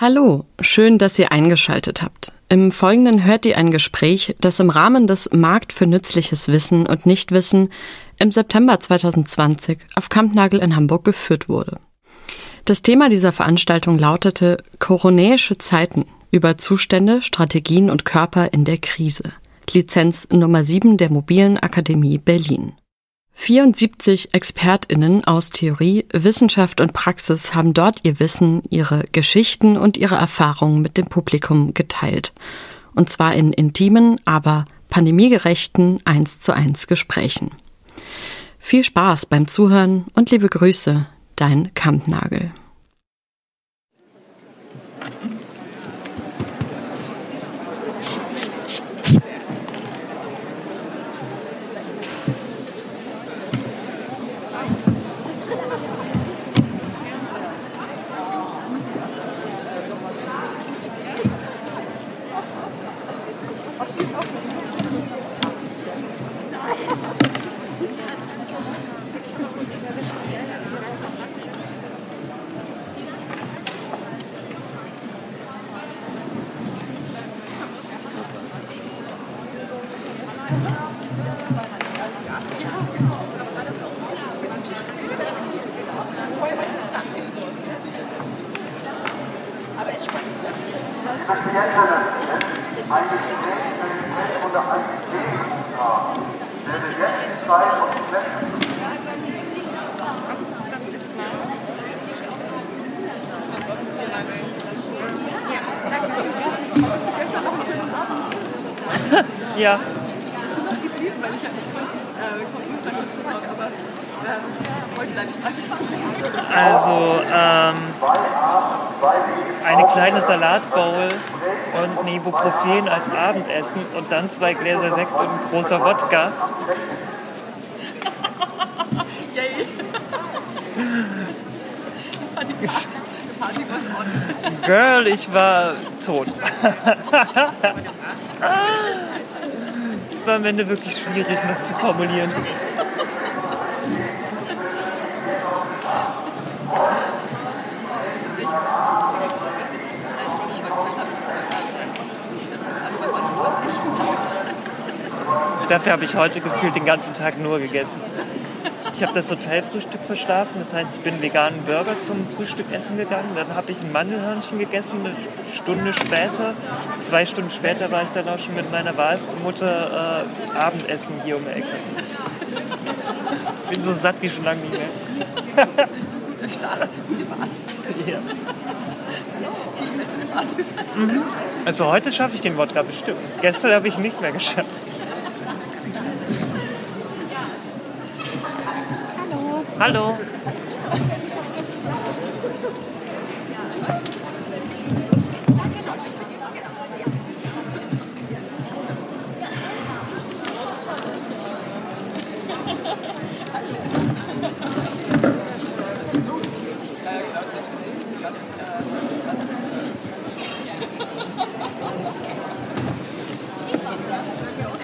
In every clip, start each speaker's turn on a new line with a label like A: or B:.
A: Hallo, schön, dass ihr eingeschaltet habt. Im Folgenden hört ihr ein Gespräch, das im Rahmen des Markt für nützliches Wissen und Nichtwissen im September 2020 auf Kampnagel in Hamburg geführt wurde. Das Thema dieser Veranstaltung lautete Koronäische Zeiten über Zustände, Strategien und Körper in der Krise. Lizenz Nummer 7 der Mobilen Akademie Berlin. 74 ExpertInnen aus Theorie, Wissenschaft und Praxis haben dort ihr Wissen, ihre Geschichten und ihre Erfahrungen mit dem Publikum geteilt. Und zwar in intimen, aber pandemiegerechten 1 zu 1 Gesprächen. Viel Spaß beim Zuhören und liebe Grüße, dein Kampnagel.
B: Ja.
C: Bist du noch geblieben? Weil ich, ich konnte nicht, äh, konnte Ostern schon zurück, aber äh, heute bleibe ich alles.
B: Also ähm, eine kleine Salatbowl und Ibuprofen als Abendessen und dann zwei Gläser Sekt und ein großer Wodka. Girl, ich war tot. Es war am Ende wirklich schwierig noch zu formulieren. Dafür habe ich heute gefühlt den ganzen Tag nur gegessen. Ich habe das Hotelfrühstück verschlafen, das heißt, ich bin veganen Burger zum Frühstück essen gegangen. Dann habe ich ein Mandelhörnchen gegessen, eine Stunde später. Zwei Stunden später war ich dann auch schon mit meiner Wahlmutter äh, Abendessen hier um die Ecke. Bin so satt wie schon lange nicht mehr.
C: Guter Start, gute Basis.
B: Ja. Also heute schaffe ich den Wodka bestimmt. Gestern habe ich nicht mehr geschafft. Hallo.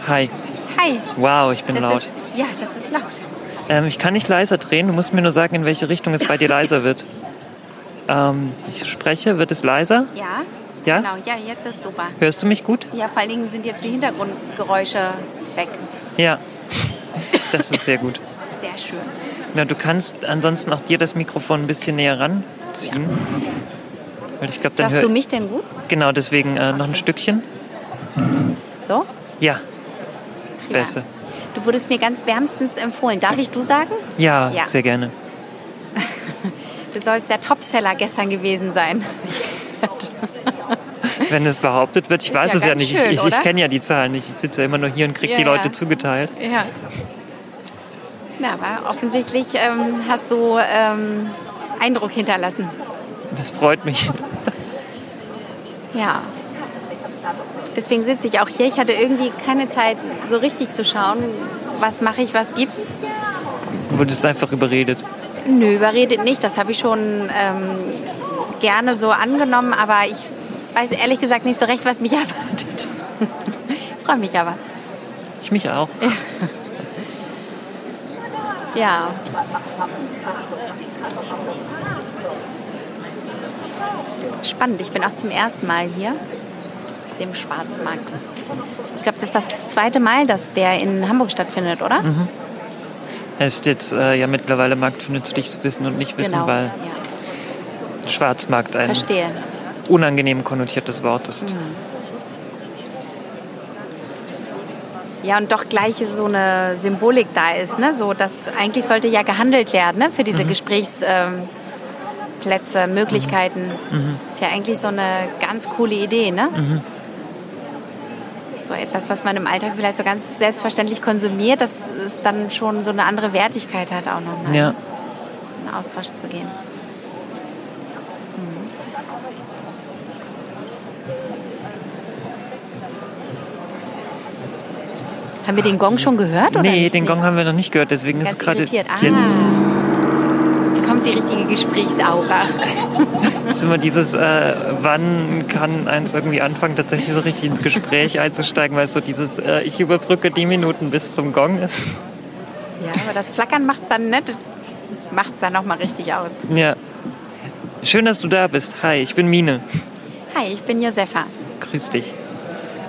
B: Hi.
D: Hi.
B: Wow, ich bin
D: Das
B: laut.
D: Ist, ja, das ist laut.
B: Ähm, ich kann nicht leiser drehen. Du musst mir nur sagen, in welche Richtung es bei dir leiser wird. Ähm, ich spreche, wird es leiser?
D: Ja?
B: Ja?
D: Genau, ja, jetzt ist super.
B: Hörst du mich gut?
D: Ja, vor allen Dingen sind jetzt die Hintergrundgeräusche weg.
B: Ja. Das ist sehr gut.
D: Sehr schön.
B: Na, du kannst ansonsten auch dir das Mikrofon ein bisschen näher ranziehen. Weil ich glaube, dann
D: Hörst
B: hör
D: du mich denn gut?
B: Genau, deswegen äh, noch ein Stückchen.
D: So?
B: Ja,
D: Prima.
B: besser.
D: Du wurdest mir ganz wärmstens empfohlen. Darf ich du sagen?
B: Ja,
D: Ja.
B: sehr gerne.
D: Du sollst der Topseller gestern gewesen sein.
B: Wenn es behauptet wird, ich
D: Ist
B: weiß
D: ja
B: es ja nicht.
D: schön,
B: ich ich, ich kenne ja die Zahlen nicht. Ich sitze ja immer nur hier und kriege
D: Ja,
B: die Leute zugeteilt.
D: Ja. Na, aber offensichtlich ähm, hast du ähm, Eindruck hinterlassen.
B: Das freut mich.
D: Ja. Deswegen sitze ich auch hier. Ich hatte irgendwie keine Zeit, so richtig zu schauen, was mache ich, was gibt's.
B: Du wurdest einfach überredet.
D: Nö, überredet nicht. Das habe ich schon ähm, gerne so angenommen, aber ich weiß ehrlich gesagt nicht so recht, was mich erwartet. Freue mich aber.
B: Ich mich auch.
D: Ja. Spannend. Ich bin auch zum ersten Mal hier dem Schwarzmarkt. Ich glaube, das ist das zweite Mal, dass der in Hamburg stattfindet, oder?
B: Mhm. Er ist jetzt äh, ja mittlerweile Markt für nützliches Wissen und nicht Wissen,
D: Genau.
B: weil
D: Ja.
B: Schwarzmarkt ein
D: Verstehe.
B: unangenehm konnotiertes Wort ist.
D: Ja, und doch gleich so eine Symbolik da ist, ne? So, dass eigentlich sollte ja gehandelt werden, ne? Für diese Gesprächsplätze, ähm, Möglichkeiten. Ist ja eigentlich so eine ganz coole Idee, ne? So etwas, was man im Alltag vielleicht so ganz selbstverständlich konsumiert, dass es dann schon so eine andere Wertigkeit hat, auch nochmal
B: Ja.
D: in Austausch zu gehen. Haben wir den Gong schon gehört? Oder
B: Nee, den Gong haben wir noch nicht gehört, deswegen ist
D: Ganz
B: gerade
D: irritiert. Ah,
B: jetzt
D: jetzt kommt die richtige Gesprächsaura.
B: ist immer dieses, äh, wann kann eins irgendwie anfangen, tatsächlich so richtig ins Gespräch einzusteigen, weil es so dieses, äh, ich überbrücke die Minuten bis zum Gong ist.
D: Ja, aber das Flackern macht es dann nicht, macht es dann nochmal richtig aus.
B: Ja. Schön, dass du da bist. Hi, ich bin Mine.
D: Hi, ich bin Josefa.
B: Grüß dich.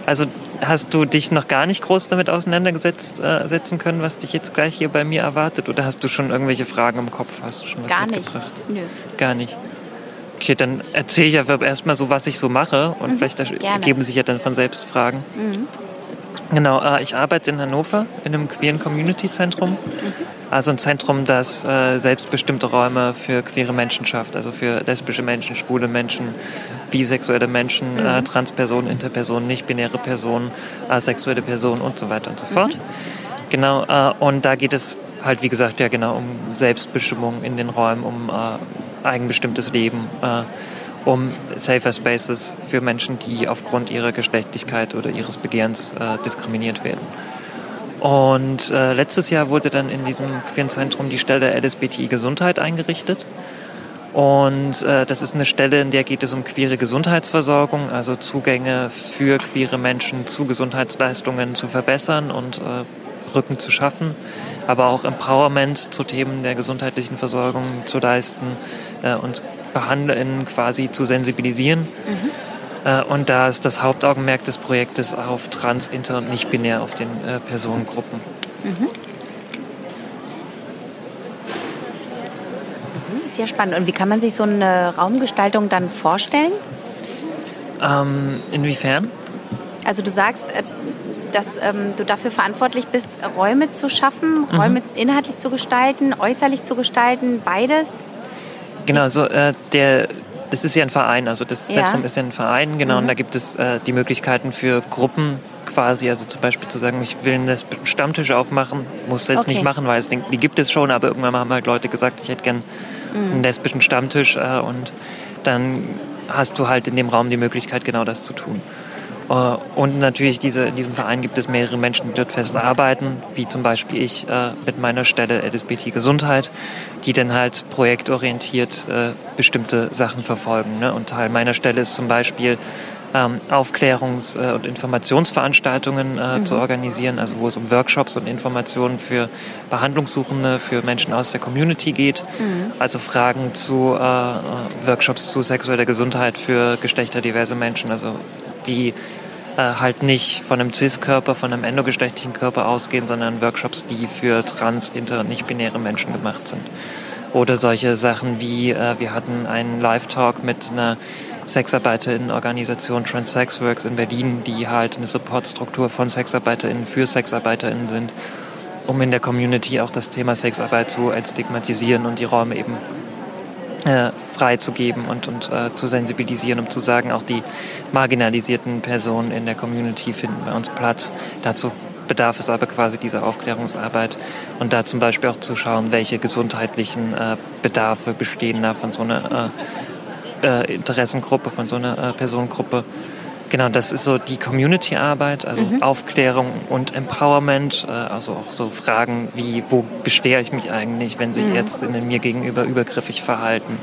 B: Also hast du dich noch gar nicht groß damit auseinandergesetzt äh, setzen können, was dich jetzt gleich hier bei mir erwartet? Oder hast du schon irgendwelche Fragen im Kopf? Hast du schon was
D: Gar nicht. Nö.
B: Gar nicht. Okay, dann erzähle ich einfach erstmal so, was ich so mache und vielleicht
D: Mhm. gerne.
B: ergeben sich ja dann von selbst Fragen. Genau, äh, ich arbeite in Hannover in einem queeren Community-Zentrum.
D: Mhm.
B: Also ein Zentrum, das äh, selbstbestimmte Räume für queere Menschen schafft, also für lesbische Menschen, schwule Menschen, bisexuelle Menschen,
D: Mhm.
B: äh, Transpersonen, Interpersonen, nicht-binäre Personen, asexuelle Personen und so weiter und so fort. Genau, äh, und da geht es halt, wie gesagt, ja genau um Selbstbestimmung in den Räumen, um äh, eigenbestimmtes Leben, äh, um Safer Spaces für Menschen, die aufgrund ihrer Geschlechtlichkeit oder ihres Begehrens äh, diskriminiert werden. Und äh, letztes Jahr wurde dann in diesem queeren Zentrum die Stelle LSBTI Gesundheit eingerichtet. Und äh, das ist eine Stelle, in der geht es um queere Gesundheitsversorgung, also Zugänge für queere Menschen zu Gesundheitsleistungen zu verbessern und äh, Brücken zu schaffen, aber auch Empowerment zu Themen der gesundheitlichen Versorgung zu leisten äh, und BehandlerInnen quasi zu sensibilisieren. Äh, Und da ist das Hauptaugenmerk des Projektes auf trans, inter und nicht binär, auf den äh, Personengruppen.
D: Ist ja spannend. Und wie kann man sich so eine Raumgestaltung dann vorstellen?
B: Ähm, inwiefern?
D: Also du sagst, äh, dass ähm, du dafür verantwortlich bist, Räume zu schaffen,
B: Mhm.
D: Räume inhaltlich zu gestalten, äußerlich zu gestalten, beides.
B: Genau, also äh, der, das ist ja ein Verein, also das
D: Ja.
B: Zentrum ist ja ein Verein, genau, und da gibt es äh, die Möglichkeiten für Gruppen quasi, also zum Beispiel zu sagen, ich will einen lesbischen Stammtisch aufmachen, muss das jetzt
D: Okay.
B: nicht machen, weil es, die gibt es schon, aber irgendwann haben halt Leute gesagt, ich hätte gern einen lesbischen Stammtisch äh, und dann hast du halt in dem Raum die Möglichkeit, genau das zu tun. Äh, Und natürlich diese, in diesem Verein gibt es mehrere Menschen, die dort fest arbeiten, wie zum Beispiel ich äh, mit meiner Stelle LSBT Gesundheit, die dann halt projektorientiert äh, bestimmte Sachen verfolgen. Ne? Und Teil meiner Stelle ist zum Beispiel ähm, Aufklärungs- und Informationsveranstaltungen äh, zu organisieren, also wo es um Workshops und Informationen für Behandlungssuchende, für Menschen aus der Community geht. Also Fragen zu Workshops zu sexueller Gesundheit für geschlechterdiverse Menschen, also die äh, halt nicht von einem Cis-Körper, von einem endogeschlechtlichen Körper ausgehen, sondern Workshops, die für trans, inter- und nicht-binäre Menschen gemacht sind. Oder solche Sachen wie, äh, wir hatten einen Live-Talk mit einer Sexarbeiterinnen-Organisation Trans Works in Berlin, die halt eine Supportstruktur von SexarbeiterInnen für SexarbeiterInnen sind, um in der Community auch das Thema Sexarbeit zu entstigmatisieren und die Räume eben äh, freizugeben und, und äh, zu sensibilisieren, um zu sagen, auch die marginalisierten Personen in der Community finden bei uns Platz. Dazu bedarf es aber quasi dieser Aufklärungsarbeit und da zum Beispiel auch zu schauen, welche gesundheitlichen äh, Bedarfe bestehen da von so einer äh, äh, Interessengruppe, von so einer äh, Personengruppe. Genau, das ist so die Community-Arbeit, also Aufklärung und Empowerment, äh, also auch so Fragen wie, wo beschwere ich mich eigentlich, wenn sich jetzt in mir gegenüber übergriffig verhalten?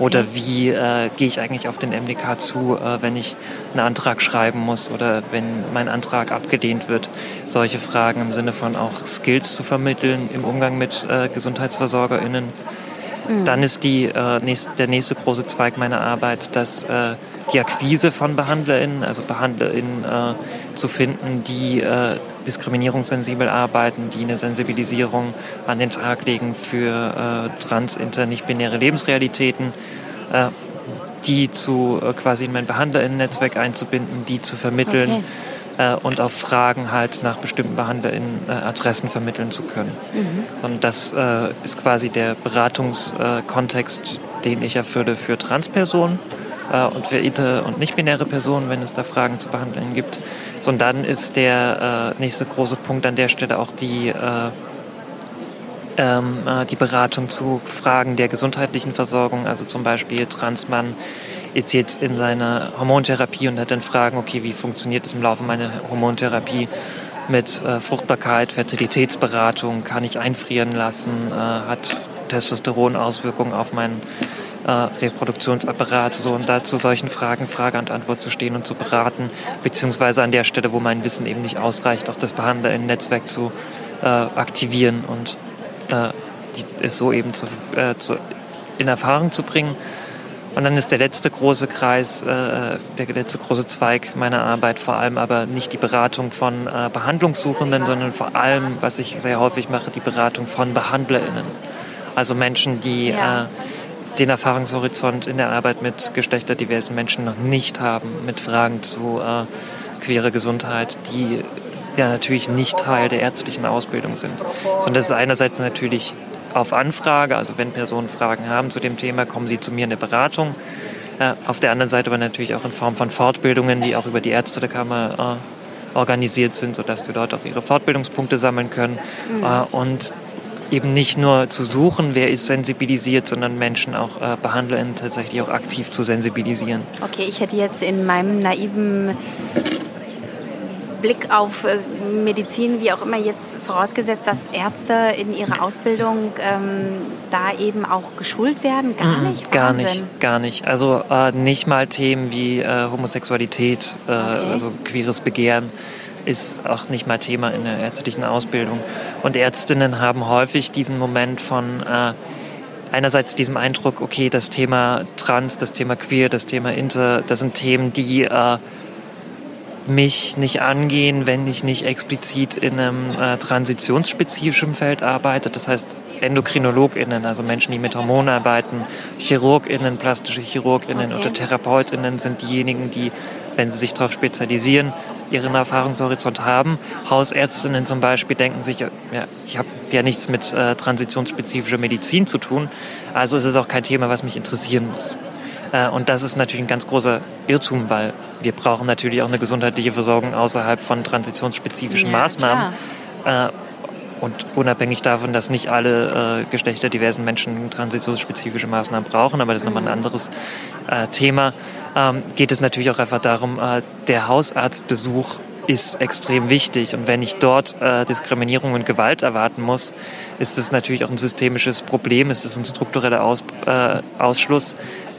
B: Oder wie äh, gehe ich eigentlich auf den MDK zu, äh, wenn ich einen Antrag schreiben muss oder wenn mein Antrag abgelehnt wird? Solche Fragen im Sinne von auch Skills zu vermitteln im Umgang mit äh, GesundheitsversorgerInnen. Mhm. Dann ist die, äh, nächst, der nächste große Zweig meiner Arbeit, dass äh, die Akquise von BehandlerInnen, also BehandlerInnen äh, zu finden, die äh, diskriminierungssensibel arbeiten, die eine Sensibilisierung an den Tag legen für äh, trans-, inter-, nicht-binäre Lebensrealitäten, äh, die zu äh, quasi in mein BehandlerInnen-Netzwerk einzubinden, die zu vermitteln. Okay äh, und auf Fragen halt nach bestimmten BehandlerInnen äh, Adressen vermitteln zu können. Mhm. Und das äh, ist quasi der Beratungskontext, den ich erfülle für Transpersonen und für inter- und nicht-binäre Personen, wenn es da Fragen zu behandeln gibt. So, und dann ist der äh, nächste große Punkt an der Stelle auch die äh, ähm, die Beratung zu Fragen der gesundheitlichen Versorgung, also zum Beispiel Transmann ist jetzt in seiner Hormontherapie und hat dann Fragen, okay, wie funktioniert es im Laufe meiner Hormontherapie mit äh, Fruchtbarkeit, Fertilitätsberatung, kann ich einfrieren lassen, äh, hat Testosteron Auswirkungen auf meinen äh, Reproduktionsapparat, so und da zu solchen Fragen Frage und Antwort zu stehen und zu beraten, beziehungsweise an der Stelle, wo mein Wissen eben nicht ausreicht, auch das Behandler-Netzwerk zu äh, aktivieren und äh, die, es so eben zu, äh, zu, in Erfahrung zu bringen. Und dann ist der letzte große Kreis, äh, der letzte große Zweig meiner Arbeit vor allem aber nicht die Beratung von äh, Behandlungssuchenden, sondern vor allem, was ich sehr häufig mache, die Beratung von BehandlerInnen. Also Menschen, die ja. Den Erfahrungshorizont in der Arbeit mit geschlechterdiversen Menschen noch nicht haben, mit Fragen zu äh, queere Gesundheit, die ja natürlich nicht Teil der ärztlichen Ausbildung sind. Sondern das ist einerseits natürlich auf Anfrage, also wenn Personen Fragen haben zu dem Thema, kommen sie zu mir in der Beratung. Äh, auf der anderen Seite aber natürlich auch in Form von Fortbildungen, die auch über die Ärzte der Kammer äh, organisiert sind, sodass die dort auch ihre Fortbildungspunkte sammeln können. Mhm. Äh, und eben nicht nur zu suchen, wer ist sensibilisiert, sondern Menschen auch äh, BehandlerInnen tatsächlich auch aktiv zu sensibilisieren.
D: Okay, ich hätte jetzt in meinem naiven Blick auf äh, Medizin, wie auch immer jetzt vorausgesetzt, dass Ärzte in ihrer Ausbildung ähm, da eben auch geschult werden? Gar mhm, nicht?
B: Gar nicht, gar nicht. Also äh, nicht mal Themen wie äh, Homosexualität, äh, okay. also queeres Begehren ist auch nicht mal Thema in der ärztlichen Ausbildung. Und Ärztinnen haben häufig diesen Moment von äh, einerseits diesem Eindruck, okay, das Thema Trans, das Thema Queer, das Thema Inter, das sind Themen, die äh, mich nicht angehen, wenn ich nicht explizit in einem äh, transitionsspezifischen Feld arbeite. Das heißt EndokrinologInnen, also Menschen, die mit Hormonen arbeiten, ChirurgInnen, plastische ChirurgInnen okay. oder TherapeutInnen sind diejenigen, die, wenn sie sich darauf spezialisieren, ihren Erfahrungshorizont haben. Hausärztinnen zum Beispiel denken sich, ja, ich habe ja nichts mit äh, transitionsspezifischer Medizin zu tun, also ist es auch kein Thema, was mich interessieren muss. Äh, und das ist natürlich ein ganz großer Irrtum, weil wir brauchen natürlich auch eine gesundheitliche Versorgung außerhalb von transitionsspezifischen ja, Maßnahmen. Äh, und unabhängig davon, dass nicht alle äh, geschlechterdiversen Menschen transitionsspezifische Maßnahmen brauchen, aber das ist nochmal ein mhm. anderes äh, Thema, ähm, geht es natürlich auch einfach darum, äh, der Hausarztbesuch ist extrem wichtig. Und wenn ich dort äh, Diskriminierung und Gewalt erwarten muss, ist es natürlich auch ein systemisches Problem, ist es ein struktureller Aus, äh, Ausschluss,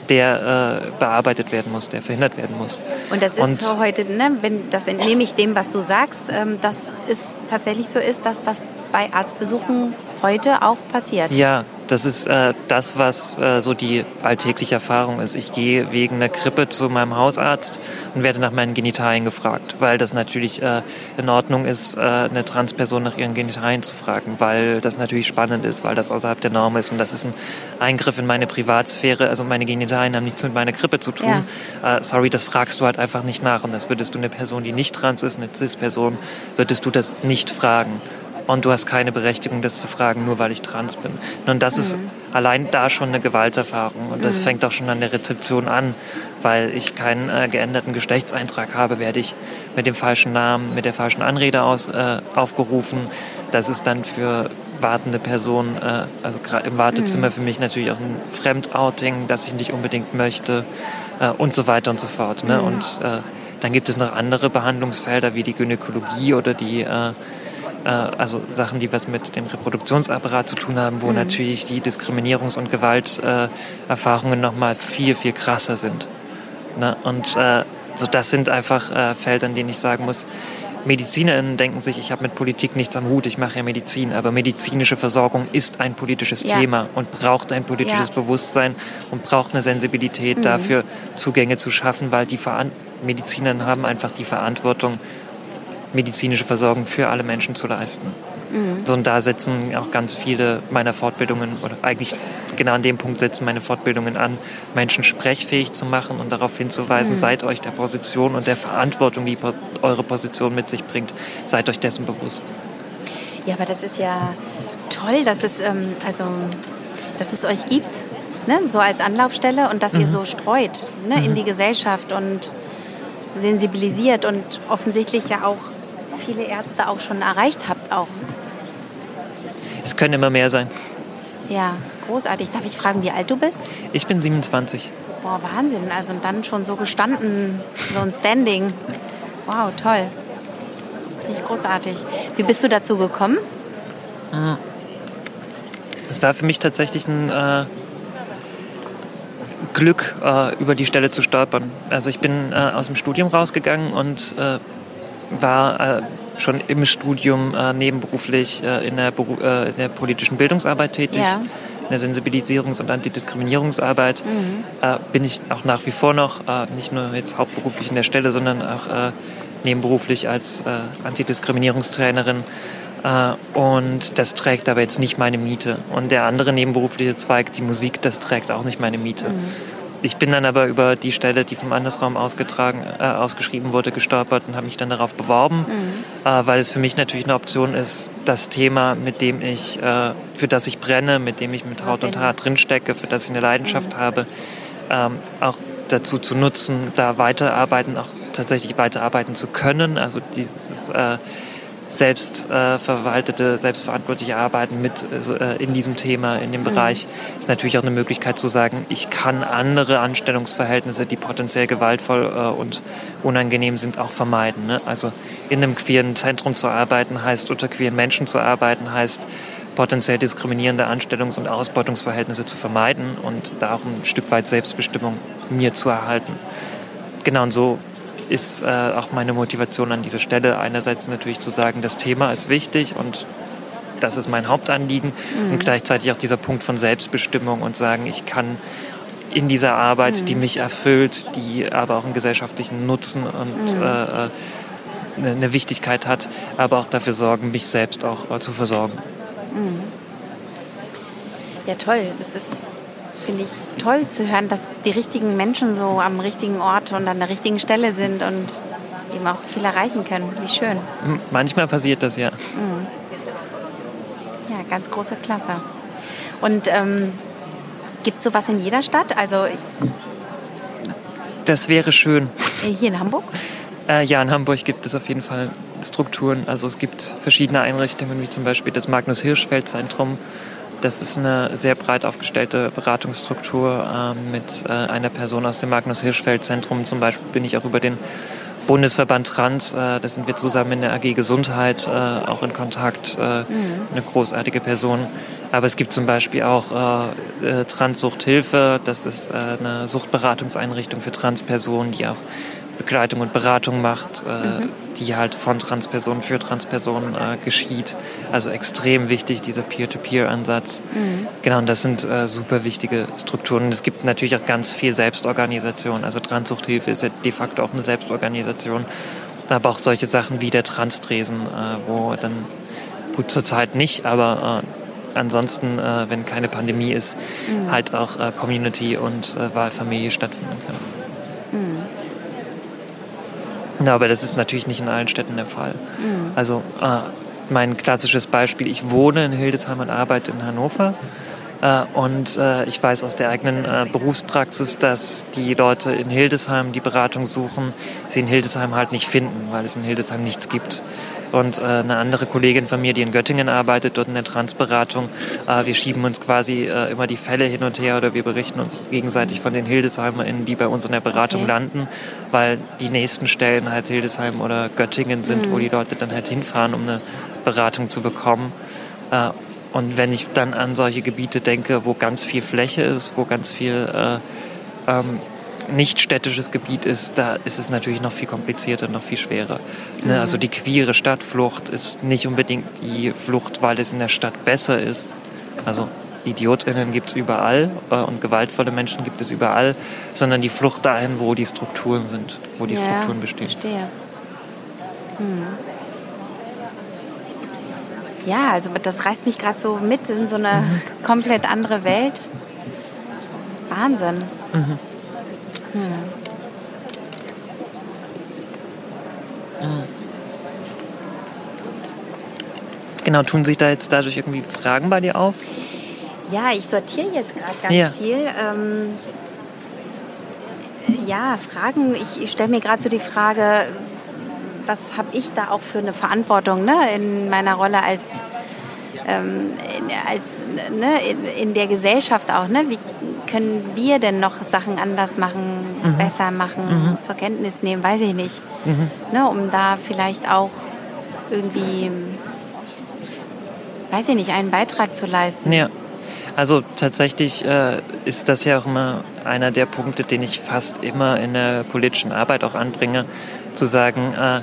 B: der äh, bearbeitet werden muss, der verhindert werden muss.
D: Und das ist und, so heute, ne, wenn, das entnehme ich dem, was du sagst, ähm, dass es tatsächlich so ist, dass das bei Arztbesuchen heute auch passiert.
B: Ja, das ist äh, das, was äh, so die alltägliche Erfahrung ist. Ich gehe wegen einer Grippe zu meinem Hausarzt und werde nach meinen Genitalien gefragt, weil das natürlich äh, in Ordnung ist, äh, eine Transperson nach ihren Genitalien zu fragen, weil das natürlich spannend ist, weil das außerhalb der Norm ist und das ist ein Eingriff in meine Privatsphäre. Also meine Genitalien haben nichts mit meiner Grippe zu tun. Ja. Äh, sorry, das fragst du halt einfach nicht nach und das würdest du eine Person, die nicht trans ist, eine cis-Person, würdest du das nicht fragen und du hast keine Berechtigung, das zu fragen, nur weil ich trans bin. Und das mhm. ist allein da schon eine Gewalterfahrung. Und das mhm. fängt auch schon an der Rezeption an, weil ich keinen äh, geänderten Geschlechtseintrag habe, werde ich mit dem falschen Namen, mit der falschen Anrede aus, äh, aufgerufen. Das ist dann für wartende Personen, äh, also im Wartezimmer mhm. für mich natürlich auch ein Fremdouting, das ich nicht unbedingt möchte äh, und so weiter und so fort. Ne? Mhm. Und äh, dann gibt es noch andere Behandlungsfelder wie die Gynäkologie oder die äh, also Sachen, die was mit dem Reproduktionsapparat zu tun haben, wo mhm. natürlich die Diskriminierungs- und Gewalterfahrungen äh, nochmal viel, viel krasser sind. Ne? Und äh, so das sind einfach äh, Felder, in denen ich sagen muss, MedizinerInnen denken sich, ich habe mit Politik nichts am Hut, ich mache ja Medizin, aber medizinische Versorgung ist ein politisches ja. Thema und braucht ein politisches ja. Bewusstsein und braucht eine Sensibilität mhm. dafür, Zugänge zu schaffen, weil die Veran MedizinerInnen haben einfach die Verantwortung, medizinische Versorgung für alle Menschen zu leisten. Mhm. So, und da setzen auch ganz viele meiner Fortbildungen, oder eigentlich genau an dem Punkt setzen meine Fortbildungen an, Menschen sprechfähig zu machen und darauf hinzuweisen, mhm. seid euch der Position und der Verantwortung, die eure Position mit sich bringt, seid euch dessen bewusst.
D: Ja, aber das ist ja toll, dass es, ähm, also, dass es euch gibt, ne? so als Anlaufstelle und dass mhm. ihr so streut ne? in mhm. die Gesellschaft und sensibilisiert und offensichtlich ja auch viele Ärzte auch schon erreicht habt auch.
B: Es können immer mehr sein.
D: Ja, großartig. Darf ich fragen, wie alt du bist?
B: Ich bin 27.
D: Boah, Wahnsinn. Also dann schon so gestanden, so ein Standing. Wow, toll. Finde ich großartig. Wie bist du dazu gekommen?
B: Es war für mich tatsächlich ein äh, Glück, äh, über die Stelle zu stolpern. Also ich bin äh, aus dem Studium rausgegangen und äh, war äh, schon im Studium äh, nebenberuflich äh, in, der äh, in, der politischen Bildungsarbeit tätig. Ja. In der Sensibilisierungs- und Antidiskriminierungsarbeit mhm. Äh, bin ich auch nach wie vor noch, äh, nicht nur jetzt hauptberuflich in der Stelle, sondern auch nebenberuflich als Antidiskriminierungstrainerin. und das trägt aber jetzt nicht meine Miete. Und der andere nebenberufliche Zweig, die Musik, das trägt auch nicht meine Miete. Mhm. Ich bin dann aber über die Stelle, die vom Andersraum ausgetragen, äh, ausgeschrieben wurde, gestolpert und habe mich dann darauf beworben, mhm. äh, weil es für mich natürlich eine Option ist, das Thema, mit dem ich, äh, für das ich brenne, mit dem ich mit Haut und Haar drinstecke, für das ich eine Leidenschaft mhm. habe, ähm, auch dazu zu nutzen, da weiterarbeiten, auch tatsächlich weiterarbeiten zu können. Also dieses äh, selbstverwaltete, äh, selbstverantwortliche Arbeiten mit äh, in diesem Thema, in dem mhm. Bereich, ist natürlich auch eine Möglichkeit zu sagen, ich kann andere Anstellungsverhältnisse, die potenziell gewaltvoll äh, und unangenehm sind, auch vermeiden. Ne? Also in einem queeren Zentrum zu arbeiten, heißt unter queeren Menschen zu arbeiten, heißt potenziell diskriminierende Anstellungs- und Ausbeutungsverhältnisse zu vermeiden und da auch ein Stück weit Selbstbestimmung mir zu erhalten. Genau, und so ist äh, auch meine Motivation an dieser Stelle. Einerseits natürlich zu sagen, das Thema ist wichtig und das ist mein Hauptanliegen mhm. und gleichzeitig auch dieser Punkt von Selbstbestimmung und sagen, ich kann in dieser Arbeit, mhm. die mich erfüllt, die aber auch einen gesellschaftlichen Nutzen und mhm. äh, äh eine Wichtigkeit hat, aber auch dafür sorgen, mich selbst auch äh, zu versorgen. Mhm.
D: Ja, toll. Das ist finde ich toll zu hören, dass die richtigen Menschen so am richtigen Ort und an der richtigen Stelle sind und eben auch so viel erreichen können. Wie schön.
B: Manchmal passiert das ja.
D: Mhm. Ja, ganz große Klasse. Und ähm, gibt es sowas in jeder Stadt? Also
B: das wäre schön.
D: Hier in Hamburg?
B: Äh, ja, in Hamburg gibt es auf jeden Fall Strukturen. Also es gibt verschiedene Einrichtungen, wie zum Beispiel das Magnus Hirschfeld Zentrum, das ist eine sehr breit aufgestellte Beratungsstruktur äh, mit äh, einer Person aus dem Magnus Hirschfeld Zentrum. Zum Beispiel bin ich auch über den Bundesverband Trans, äh, da sind wir zusammen in der AG Gesundheit äh, auch in Kontakt, äh, mhm. eine großartige Person. Aber es gibt zum Beispiel auch äh, Transsuchthilfe, das ist eine Suchtberatungseinrichtung für Transpersonen, die auch Begleitung und Beratung macht, äh, mhm. die halt von Transpersonen für Transpersonen äh, geschieht. Also extrem wichtig, dieser Peer-to-Peer-Ansatz. Mhm. Genau, und das sind äh, super wichtige Strukturen. Und es gibt natürlich auch ganz viel Selbstorganisation. Also Transsuchthilfe ist ja de facto auch eine Selbstorganisation. Aber auch solche Sachen wie der Transtresen, wo dann, gut zurzeit nicht, aber ansonsten, wenn keine Pandemie ist, mhm. halt auch Community und Wahlfamilie stattfinden kann. Ja, aber das ist natürlich nicht in allen Städten der Fall. Mhm. Also äh, mein klassisches Beispiel, ich wohne in Hildesheim und arbeite in Hannover. Äh, und äh, ich weiß aus der eigenen äh, Berufspraxis, dass die Leute in Hildesheim, die Beratung suchen, sie in Hildesheim halt nicht finden, weil es in Hildesheim nichts gibt und äh, eine andere Kollegin von mir, die in Göttingen arbeitet, dort in der Transberatung. Äh, wir schieben uns quasi äh, immer die Fälle hin und her oder wir berichten uns gegenseitig von den HildesheimerInnen, die bei uns in der Beratung okay. landen, weil die nächsten Stellen halt Hildesheim oder Göttingen sind, mhm. wo die Leute dann halt hinfahren, um eine Beratung zu bekommen. Äh, und wenn ich dann an solche Gebiete denke, wo ganz viel Fläche ist, wo ganz viel äh, ähm, nicht städtisches Gebiet ist, da ist es natürlich noch viel komplizierter, noch viel schwerer. Ne? Also die queere Stadtflucht ist nicht unbedingt die Flucht, weil es in der Stadt besser ist. Also IdiotInnen gibt es überall äh, und gewaltvolle Menschen gibt es überall, sondern die Flucht dahin, wo die Strukturen sind, wo die
D: Ja,
B: Strukturen bestehen.
D: Verstehe. Hm. Ja, also das reißt mich gerade so mit in so eine
B: Mhm.
D: komplett andere Welt. Wahnsinn.
B: Mhm.
D: Hm.
B: Genau, tun sich da jetzt dadurch irgendwie Fragen bei dir auf?
D: Ja, ich sortiere jetzt gerade ganz
B: Ja.
D: viel. Ähm, ja, Fragen. Ich, ich stelle mir gerade so die Frage, was habe ich da auch für eine Verantwortung ne, in meiner Rolle als, ähm, in, als ne, in, in der Gesellschaft auch. Ne? Wie können wir denn noch Sachen anders machen, besser machen, zur Kenntnis nehmen, weiß ich nicht. Ne, um da vielleicht auch irgendwie, weiß ich nicht, einen Beitrag zu leisten.
B: Ja. Also tatsächlich äh, ist das ja auch immer einer der Punkte, den ich fast immer in der politischen Arbeit auch anbringe, zu sagen, äh,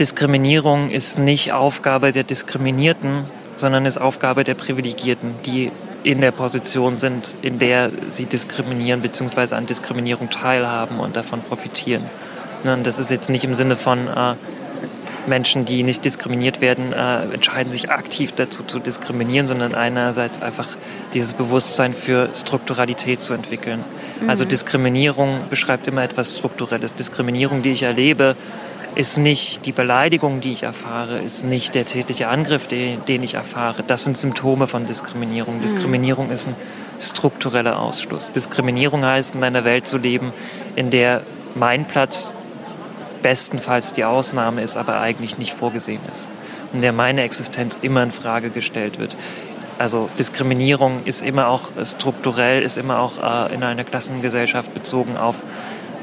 B: Diskriminierung ist nicht Aufgabe der Diskriminierten, sondern ist Aufgabe der Privilegierten, die in der Position sind, in der sie diskriminieren bzw. an Diskriminierung teilhaben und davon profitieren. Ne, und das ist jetzt nicht im Sinne von äh, Menschen, die nicht diskriminiert werden, äh, entscheiden sich aktiv dazu zu diskriminieren, sondern einerseits einfach dieses Bewusstsein für Strukturalität zu entwickeln. Also Diskriminierung beschreibt immer etwas Strukturelles. Diskriminierung, die ich erlebe, ist nicht die Beleidigung, die ich erfahre, ist nicht der tätliche Angriff, den, den ich erfahre. Das sind Symptome von Diskriminierung. Diskriminierung ist ein struktureller Ausschluss. Diskriminierung heißt, in einer Welt zu leben, in der mein Platz bestenfalls die Ausnahme ist, aber eigentlich nicht vorgesehen ist. In der meine Existenz immer in Frage gestellt wird. Also Diskriminierung ist immer auch äh, strukturell, ist immer auch äh, in einer Klassengesellschaft bezogen auf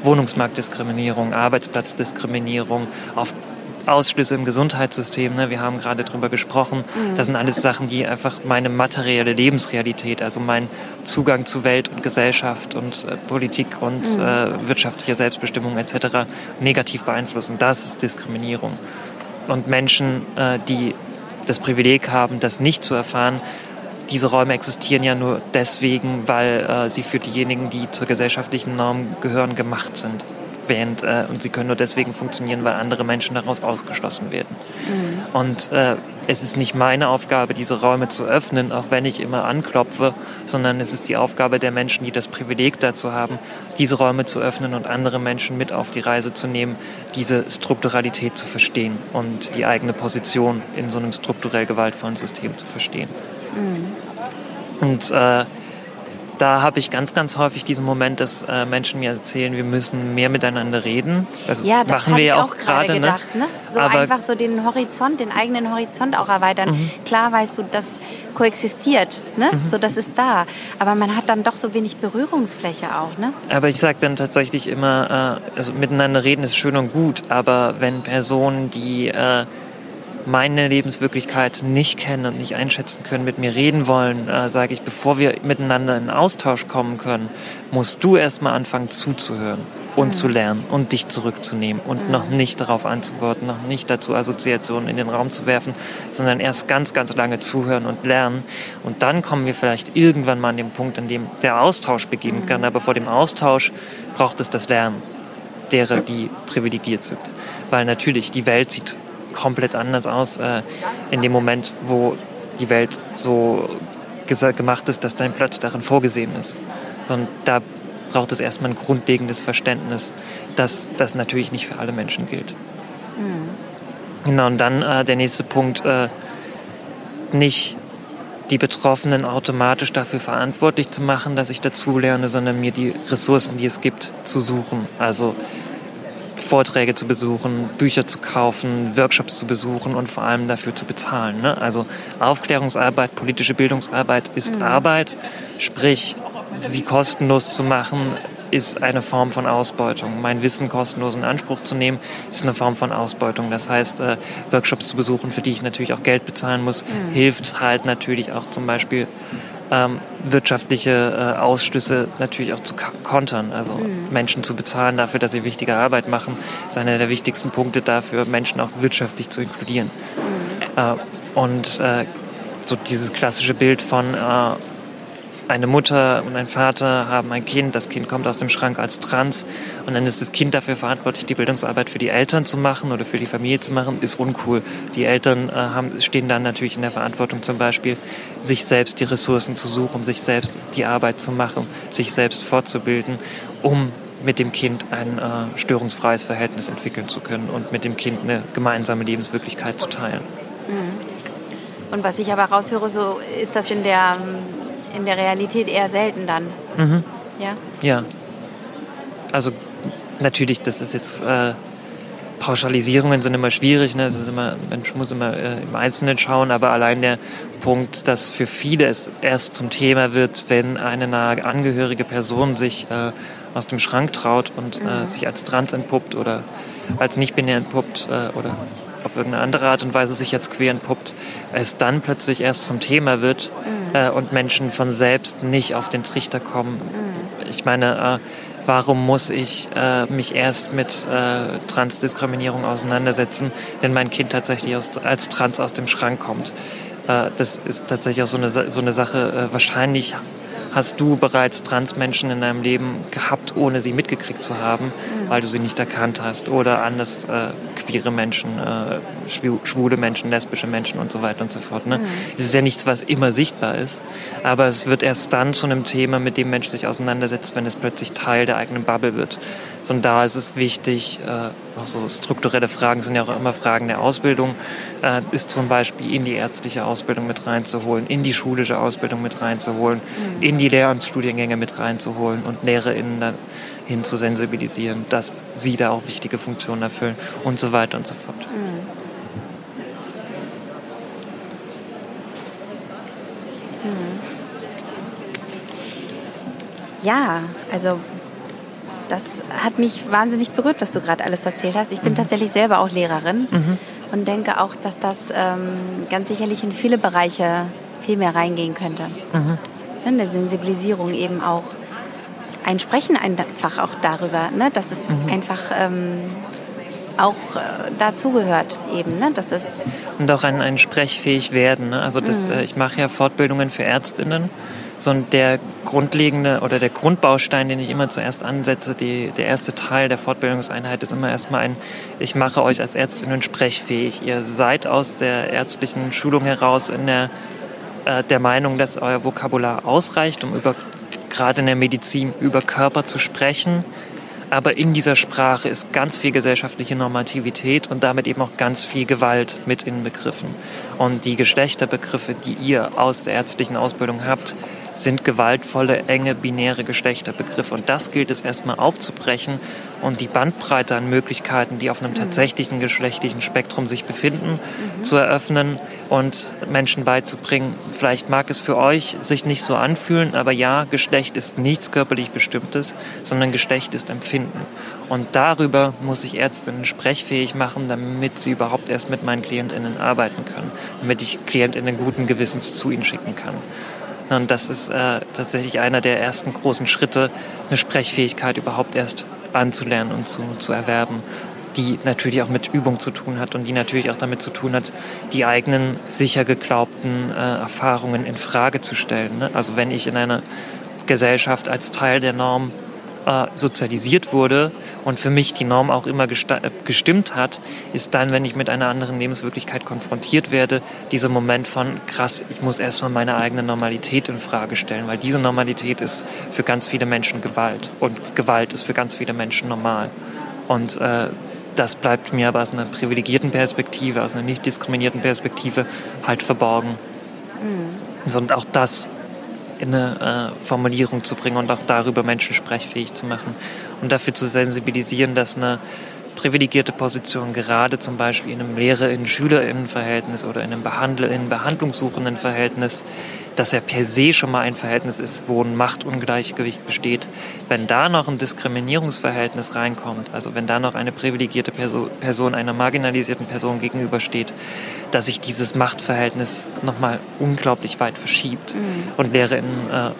B: Wohnungsmarktdiskriminierung, Arbeitsplatzdiskriminierung, auf Ausschlüsse im Gesundheitssystem. Ne? Wir haben gerade darüber gesprochen. Das sind alles Sachen, die einfach meine materielle Lebensrealität, also mein Zugang zu Welt und Gesellschaft und äh, Politik und äh, wirtschaftlicher Selbstbestimmung etc. negativ beeinflussen. Das ist Diskriminierung. Und Menschen, äh, die das Privileg haben, das nicht zu erfahren, diese Räume existieren ja nur deswegen, weil äh, sie für diejenigen, die zur gesellschaftlichen Norm gehören, gemacht sind. Während, äh, und sie können nur deswegen funktionieren, weil andere Menschen daraus ausgeschlossen werden. Und äh, es ist nicht meine Aufgabe, diese Räume zu öffnen, auch wenn ich immer anklopfe, sondern es ist die Aufgabe der Menschen, die das Privileg dazu haben, diese Räume zu öffnen und andere Menschen mit auf die Reise zu nehmen, diese Strukturalität zu verstehen und die eigene Position in so einem strukturell gewaltvollen System zu verstehen. Und äh, da habe ich ganz, ganz häufig diesen Moment, dass äh, Menschen mir erzählen, wir müssen mehr miteinander reden. Also
D: Ja, das
B: machen wir
D: ich
B: ja
D: auch gerade
B: ne?
D: gedacht. Ne? So
B: Aber
D: einfach so den Horizont, den eigenen Horizont auch erweitern. Klar weißt du, das koexistiert, ne? so das ist da. Aber man hat dann doch so wenig Berührungsfläche auch. Ne?
B: Aber ich sage dann tatsächlich immer, äh, also miteinander reden ist schön und gut, aber wenn Personen, die äh, meine Lebenswirklichkeit nicht kennen und nicht einschätzen können, mit mir reden wollen, äh, sage ich, bevor wir miteinander in Austausch kommen können, musst du erstmal anfangen zuzuhören und zu lernen und dich zurückzunehmen und noch nicht darauf antworten, noch nicht dazu Assoziationen in den Raum zu werfen, sondern erst ganz, ganz lange zuhören und lernen. Und dann kommen wir vielleicht irgendwann mal an den Punkt, an dem der Austausch beginnen kann. Aber vor dem Austausch braucht es das Lernen derer, die privilegiert sind. Weil natürlich die Welt sieht komplett anders aus äh, in dem Moment, wo die Welt so gemacht ist, dass dein Platz darin vorgesehen ist. Und da braucht es erstmal ein grundlegendes Verständnis, dass das natürlich nicht für alle Menschen gilt. Genau, und dann äh, der nächste Punkt, äh, nicht die Betroffenen automatisch dafür verantwortlich zu machen, dass ich dazulerne, sondern mir die Ressourcen, die es gibt, zu suchen. Also Vorträge zu besuchen, Bücher zu kaufen, Workshops zu besuchen und vor allem dafür zu bezahlen. Ne? Also Aufklärungsarbeit, politische Bildungsarbeit ist Arbeit, sprich sie kostenlos zu machen, ist eine Form von Ausbeutung. Mein Wissen kostenlos in Anspruch zu nehmen, ist eine Form von Ausbeutung. Das heißt, äh, Workshops zu besuchen, für die ich natürlich auch Geld bezahlen muss, hilft halt natürlich auch zum Beispiel ähm, wirtschaftliche äh, Ausstöße natürlich auch zu kontern. Also mhm. Menschen zu bezahlen dafür, dass sie wichtige Arbeit machen, ist einer der wichtigsten Punkte dafür, Menschen auch wirtschaftlich zu inkludieren. Mhm. Äh, und äh, so dieses klassische Bild von äh, eine Mutter und ein Vater haben ein Kind, das Kind kommt aus dem Schrank als trans und dann ist das Kind dafür verantwortlich, die Bildungsarbeit für die Eltern zu machen oder für die Familie zu machen, ist uncool. Die Eltern äh, haben, stehen dann natürlich in der Verantwortung zum Beispiel, sich selbst die Ressourcen zu suchen, sich selbst die Arbeit zu machen, sich selbst fortzubilden, um mit dem Kind ein äh, störungsfreies Verhältnis entwickeln zu können und mit dem Kind eine gemeinsame Lebenswirklichkeit zu teilen.
D: Mhm. Und was ich aber raushöre, so ist das in der in der Realität eher selten dann.
B: Mhm.
D: Ja?
B: Ja. Also natürlich, das ist jetzt äh, Pauschalisierungen sind immer schwierig, ne? ist immer, Mensch muss immer äh, im Einzelnen schauen, aber allein der Punkt, dass für viele es erst zum Thema wird, wenn eine nahe angehörige Person sich äh, aus dem Schrank traut und äh, mhm. sich als trans entpuppt oder als nicht-binär entpuppt äh, oder auf irgendeine andere Art und Weise sich als queer entpuppt, es dann plötzlich erst zum Thema wird mhm. äh, und Menschen von selbst nicht auf den Trichter kommen. Mhm. Ich meine, äh, warum muss ich äh, mich erst mit äh, Transdiskriminierung auseinandersetzen, wenn mein Kind tatsächlich aus, als trans aus dem Schrank kommt? Äh, das ist tatsächlich auch so eine, so eine Sache. Äh, wahrscheinlich hast du bereits Transmenschen in deinem Leben gehabt, ohne sie mitgekriegt zu haben, mhm. weil du sie nicht erkannt hast? Oder anders äh, queere Menschen, äh, schwule Menschen, lesbische Menschen und so weiter und so fort. Ne? Mhm. Es ist ja nichts, was immer sichtbar ist, aber es wird erst dann zu einem Thema, mit dem Mensch sich auseinandersetzt, wenn es plötzlich Teil der eigenen Bubble wird. Und da ist es wichtig, äh, auch so strukturelle Fragen sind ja auch immer Fragen der Ausbildung, äh, ist zum Beispiel in die ärztliche Ausbildung mit reinzuholen, in die schulische Ausbildung mit reinzuholen, mhm. in die Lehramtsstudiengänge mit reinzuholen und LehrerInnen dahin zu sensibilisieren, dass sie da auch wichtige Funktionen erfüllen und so weiter und so fort. Mhm.
D: mhm. Ja, also das hat mich wahnsinnig berührt, was du gerade alles erzählt hast. Ich bin mhm. tatsächlich selber auch Lehrerin mhm. und denke auch, dass das ähm, ganz sicherlich in viele Bereiche viel mehr reingehen könnte. Mhm. In der Sensibilisierung eben auch. Ein Sprechen einfach auch darüber, ne, dass es mhm. einfach ähm, auch äh, dazugehört eben. Ne? Das ist
B: und auch ein, ein sprechfähig werden. Ne? Also das, mhm. äh, ich mache ja Fortbildungen für Ärztinnen so der grundlegende oder der Grundbaustein, den ich immer zuerst ansetze, die, der erste Teil der Fortbildungseinheit ist immer erstmal ein, ich mache euch als Ärztinnen sprechfähig. Ihr seid aus der ärztlichen Schulung heraus in der, äh, der Meinung, dass euer Vokabular ausreicht, um über, gerade in der Medizin über Körper zu sprechen. Aber in dieser Sprache ist ganz viel gesellschaftliche Normativität und damit eben auch ganz viel Gewalt mit inbegriffen. Und die Geschlechterbegriffe, die ihr aus der ärztlichen Ausbildung habt, sind gewaltvolle, enge, binäre Geschlechterbegriffe. Und das gilt es erstmal aufzubrechen und die Bandbreite an Möglichkeiten, die auf einem mhm. tatsächlichen geschlechtlichen Spektrum sich befinden, mhm. zu eröffnen und Menschen beizubringen. Vielleicht mag es für euch sich nicht so anfühlen, aber ja, Geschlecht ist nichts körperlich Bestimmtes, sondern Geschlecht ist Empfinden. Und darüber muss ich Ärztinnen sprechfähig machen, damit sie überhaupt erst mit meinen KlientInnen arbeiten können, damit ich KlientInnen guten Gewissens zu ihnen schicken kann. Und das ist äh, tatsächlich einer der ersten großen Schritte, eine Sprechfähigkeit überhaupt erst anzulernen und zu, zu erwerben, die natürlich auch mit Übung zu tun hat und die natürlich auch damit zu tun hat, die eigenen sicher geglaubten äh, Erfahrungen in Frage zu stellen. Ne? Also wenn ich in einer Gesellschaft als Teil der Norm äh, sozialisiert wurde und für mich die Norm auch immer äh, gestimmt hat, ist dann, wenn ich mit einer anderen Lebenswirklichkeit konfrontiert werde, dieser Moment von krass, ich muss erstmal meine eigene Normalität in Frage stellen, weil diese Normalität ist für ganz viele Menschen Gewalt und Gewalt ist für ganz viele Menschen normal. Und äh, das bleibt mir aber aus einer privilegierten Perspektive, aus einer nicht diskriminierten Perspektive halt verborgen. Mhm. Und auch das in eine äh, Formulierung zu bringen und auch darüber Menschen sprechfähig zu machen und dafür zu sensibilisieren, dass eine privilegierte Position, gerade zum Beispiel in einem Lehrer-in-Schüler-in-Verhältnis oder in einem Behandler-in-Behandlungssuchenden Verhältnis, dass ja per se schon mal ein Verhältnis ist, wo ein Machtungleichgewicht besteht. Wenn da noch ein Diskriminierungsverhältnis reinkommt, also wenn da noch eine privilegierte Person einer marginalisierten Person gegenübersteht, dass sich dieses Machtverhältnis nochmal unglaublich weit verschiebt. Mhm. Und LehrerInnen äh,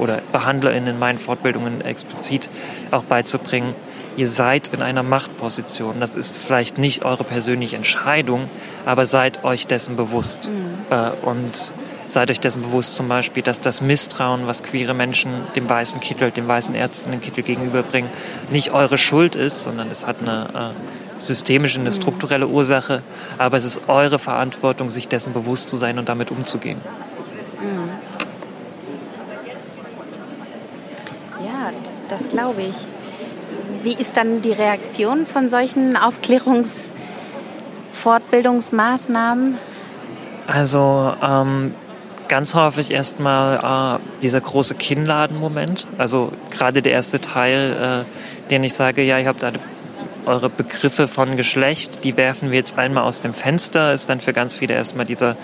B: oder BehandlerInnen in meinen Fortbildungen explizit auch beizubringen, ihr seid in einer Machtposition. Das ist vielleicht nicht eure persönliche Entscheidung, aber seid euch dessen bewusst. Mhm. Äh, und seid euch dessen bewusst zum Beispiel, dass das Misstrauen, was queere Menschen dem weißen Kittel, dem weißen Ärztinnenkittel gegenüberbringen, nicht eure Schuld ist, sondern es hat eine äh, systemische, eine mhm. strukturelle Ursache. Aber es ist eure Verantwortung, sich dessen bewusst zu sein und damit umzugehen. Mhm.
D: Ja, das glaube ich. Wie ist dann die Reaktion von solchen Aufklärungsfortbildungsmaßnahmen?
B: Also ähm, ganz häufig erstmal äh, dieser große Kinnladen-Moment. Also gerade der erste Teil, äh, den ich sage, ja, ihr habt alle eure Begriffe von Geschlecht, die werfen wir jetzt einmal aus dem Fenster, ist dann für ganz viele erstmal dieser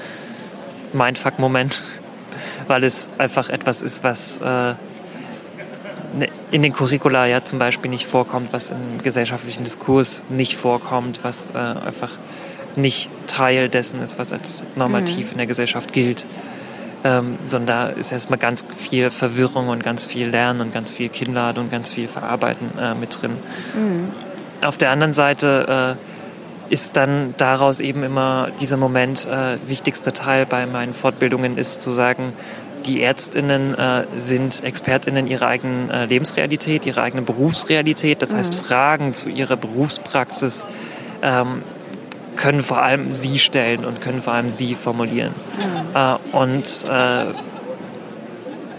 B: Mindfuck-Moment, weil es einfach etwas ist, was äh, Ne, in den Curricula ja zum Beispiel nicht vorkommt, was im gesellschaftlichen Diskurs nicht vorkommt, was äh, einfach nicht Teil dessen ist, was als normativ mhm. in der Gesellschaft gilt. Ähm, sondern da ist erstmal ganz viel Verwirrung und ganz viel Lernen und ganz viel Kinnladen und ganz viel Verarbeiten äh, mit drin. Mhm. Auf der anderen Seite äh, ist dann daraus eben immer dieser Moment, äh, wichtigster Teil bei meinen Fortbildungen ist zu sagen, die Ärztinnen äh, sind Expertinnen ihrer eigenen äh, Lebensrealität, ihrer eigenen Berufsrealität. Das mhm. heißt, Fragen zu ihrer Berufspraxis ähm, können vor allem sie stellen und können vor allem sie formulieren. Mhm. Äh, und äh,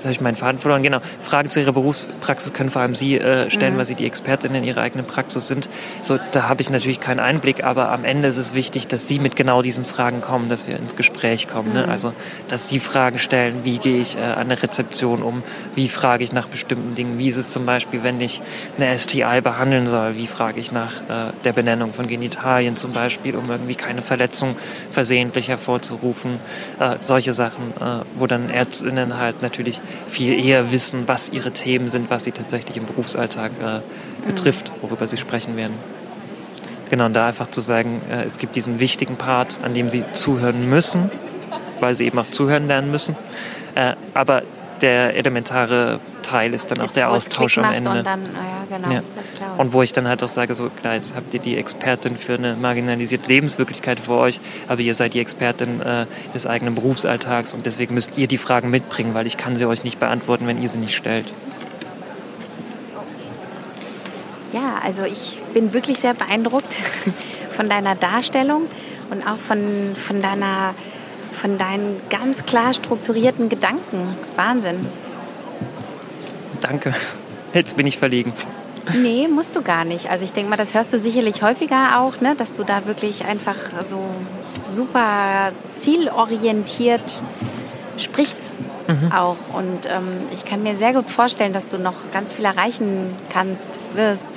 B: Jetzt habe ich meinen Faden verloren. Genau. Fragen zu Ihrer Berufspraxis können vor allem Sie äh, stellen, mhm. weil Sie die Expertin in Ihrer eigenen Praxis sind. So, da habe ich natürlich keinen Einblick, aber am Ende ist es wichtig, dass Sie mit genau diesen Fragen kommen, dass wir ins Gespräch kommen. Ne? Mhm. Ne? Also, dass Sie Fragen stellen, wie gehe ich äh, an der Rezeption um, wie frage ich nach bestimmten Dingen, wie ist es zum Beispiel, wenn ich eine STI behandeln soll, wie frage ich nach äh, der Benennung von Genitalien zum Beispiel, um irgendwie keine Verletzung versehentlich hervorzurufen. Äh, solche Sachen, äh, wo dann Ärztinnen halt natürlich viel eher wissen, was ihre Themen sind, was sie tatsächlich im Berufsalltag äh, betrifft, worüber sie sprechen werden. Genau, und da einfach zu sagen, äh, es gibt diesen wichtigen Part, an dem sie zuhören müssen, weil sie eben auch zuhören lernen müssen. Äh, aber der elementare Teil ist dann auch der Austausch am Ende. Und, dann, ja, genau, ja. und wo ich dann halt auch sage, so klar, jetzt habt ihr die Expertin für eine marginalisierte Lebenswirklichkeit vor euch, aber ihr seid die Expertin äh, des eigenen Berufsalltags und deswegen müsst ihr die Fragen mitbringen, weil ich kann sie euch nicht beantworten, wenn ihr sie nicht stellt.
D: Ja, also ich bin wirklich sehr beeindruckt von deiner Darstellung und auch von, von deiner von deinen ganz klar strukturierten Gedanken. Wahnsinn.
B: Danke. Jetzt bin ich verlegen.
D: Nee, musst du gar nicht. Also ich denke mal, das hörst du sicherlich häufiger auch, ne? dass du da wirklich einfach so super zielorientiert sprichst mhm. auch. Und ähm, ich kann mir sehr gut vorstellen, dass du noch ganz viel erreichen kannst, wirst.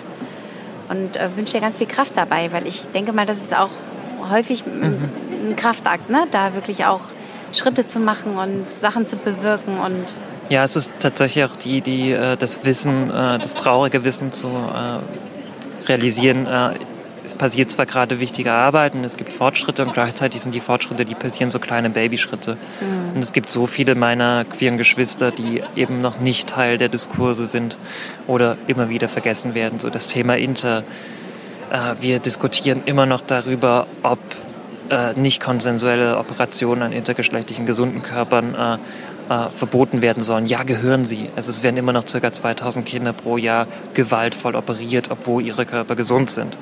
D: Und äh, wünsche dir ganz viel Kraft dabei, weil ich denke mal, das ist auch häufig mhm ein Kraftakt, ne? da wirklich auch Schritte zu machen und Sachen zu bewirken und
B: ja, es ist tatsächlich auch die, die äh, das Wissen, äh, das traurige Wissen zu äh, realisieren. Es passiert zwar gerade wichtige Arbeit und es gibt Fortschritte und gleichzeitig sind die Fortschritte, die passieren so kleine Babyschritte. Mhm. Und es gibt so viele meiner queeren Geschwister, die eben noch nicht Teil der Diskurse sind oder immer wieder vergessen werden. So das Thema Inter. Wir diskutieren immer noch darüber, ob äh, nicht konsensuelle Operationen an intergeschlechtlichen gesunden Körpern äh, äh, verboten werden sollen. Ja, gehören sie. Also es werden immer noch ca. 2000 Kinder pro Jahr gewaltvoll operiert, obwohl ihre Körper gesund sind.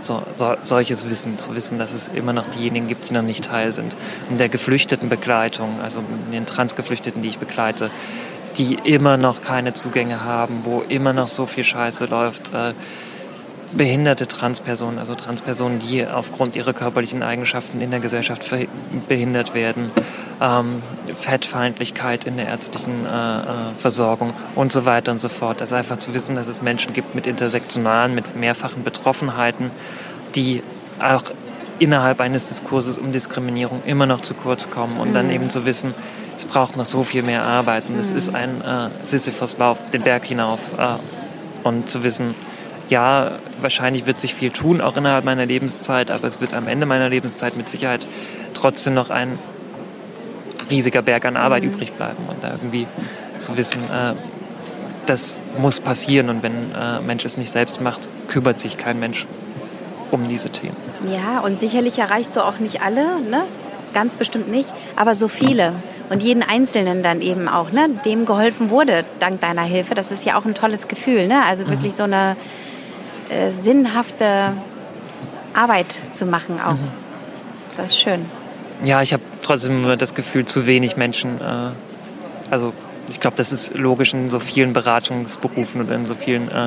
B: So, so, solches Wissen, zu wissen, dass es immer noch diejenigen gibt, die noch nicht Teil sind. In der geflüchteten Begleitung, also in den Transgeflüchteten, die ich begleite, die immer noch keine Zugänge haben, wo immer noch so viel Scheiße läuft. Äh, behinderte Transpersonen, also Transpersonen, die aufgrund ihrer körperlichen Eigenschaften in der Gesellschaft behindert werden. ähm, Fettfeindlichkeit in der ärztlichen äh, äh, Versorgung und so weiter und so fort. Also einfach zu wissen, dass es Menschen gibt mit intersektionalen, mit mehrfachen Betroffenheiten, die auch innerhalb eines Diskurses um Diskriminierung immer noch zu kurz kommen und mhm. dann eben zu wissen, es braucht noch so viel mehr Arbeit und mhm. es ist ein äh, Sisyphos-Lauf den Berg hinauf äh, und zu wissen, ja, wahrscheinlich wird sich viel tun, auch innerhalb meiner Lebenszeit, aber es wird am Ende meiner Lebenszeit mit Sicherheit trotzdem noch ein riesiger Berg an Arbeit mhm. übrig bleiben und da irgendwie zu wissen, äh, das muss passieren und wenn äh, Mensch es nicht selbst macht, kümmert sich kein Mensch um diese Themen.
D: Ja, und sicherlich erreichst du auch nicht alle, ne? ganz bestimmt nicht, aber so viele. Und jeden Einzelnen dann eben auch, ne? dem geholfen wurde dank deiner Hilfe. Das ist ja auch ein tolles Gefühl. Ne? Also wirklich mhm. so eine äh, sinnhafte Arbeit zu machen auch. Mhm. Das ist schön.
B: Ja, ich habe trotzdem immer das Gefühl, zu wenig Menschen, äh, also ich glaube, das ist logisch in so vielen Beratungsberufen oder in so vielen äh,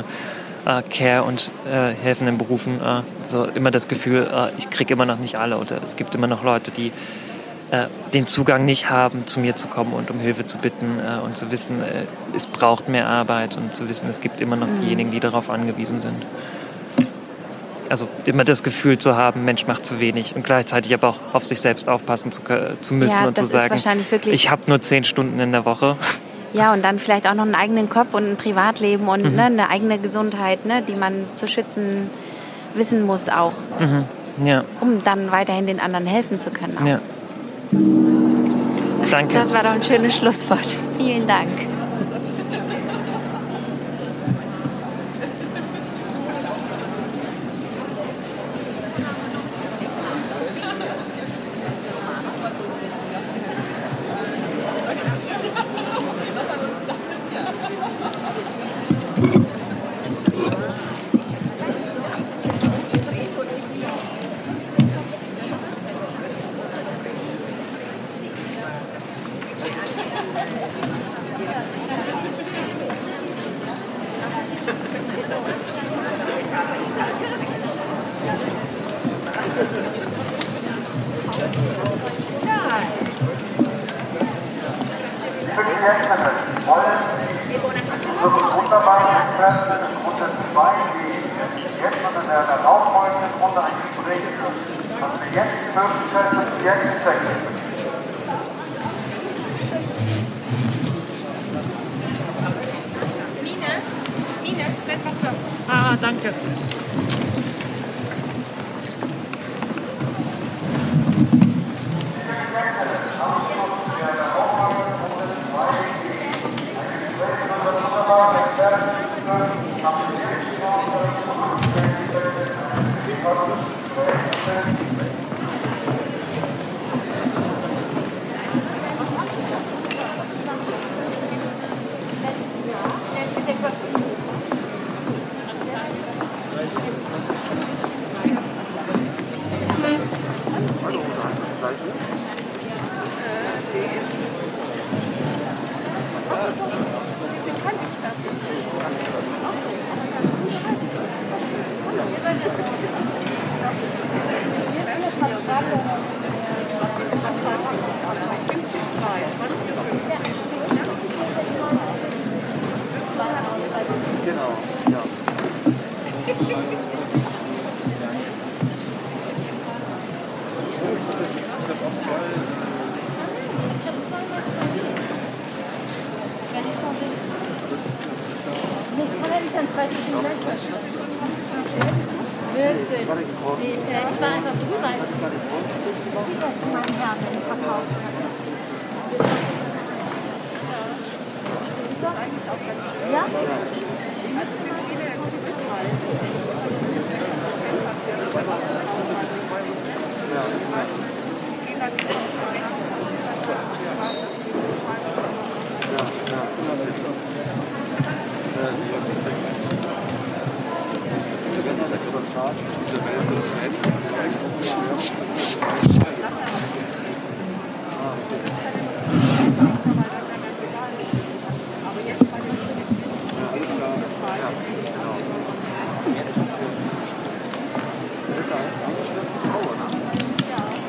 B: äh, Care- und äh, helfenden Berufen so immer das Gefühl, ich kriege immer noch nicht alle oder es gibt immer noch Leute, die den Zugang nicht haben, zu mir zu kommen und um Hilfe zu bitten und zu wissen, es braucht mehr Arbeit und zu wissen, es gibt immer noch mhm. diejenigen, die darauf angewiesen sind. Also immer das Gefühl zu haben, Mensch macht zu wenig und gleichzeitig aber auch auf sich selbst aufpassen zu, zu müssen ja, und zu sagen, ich habe nur zehn Stunden in der Woche.
D: Ja, und dann vielleicht auch noch einen eigenen Kopf und ein Privatleben und mhm. ne, eine eigene Gesundheit, ne, die man zu schützen wissen muss auch. Mhm. Ja. Um dann weiterhin den anderen helfen zu können. Auch. Ja.
B: Danke.
D: Das war doch ein schönes Schlusswort. Vielen Dank.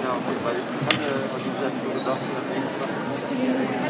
E: Ja, okay, weil ich kann hatte, also ich hat so gesagt, ich habe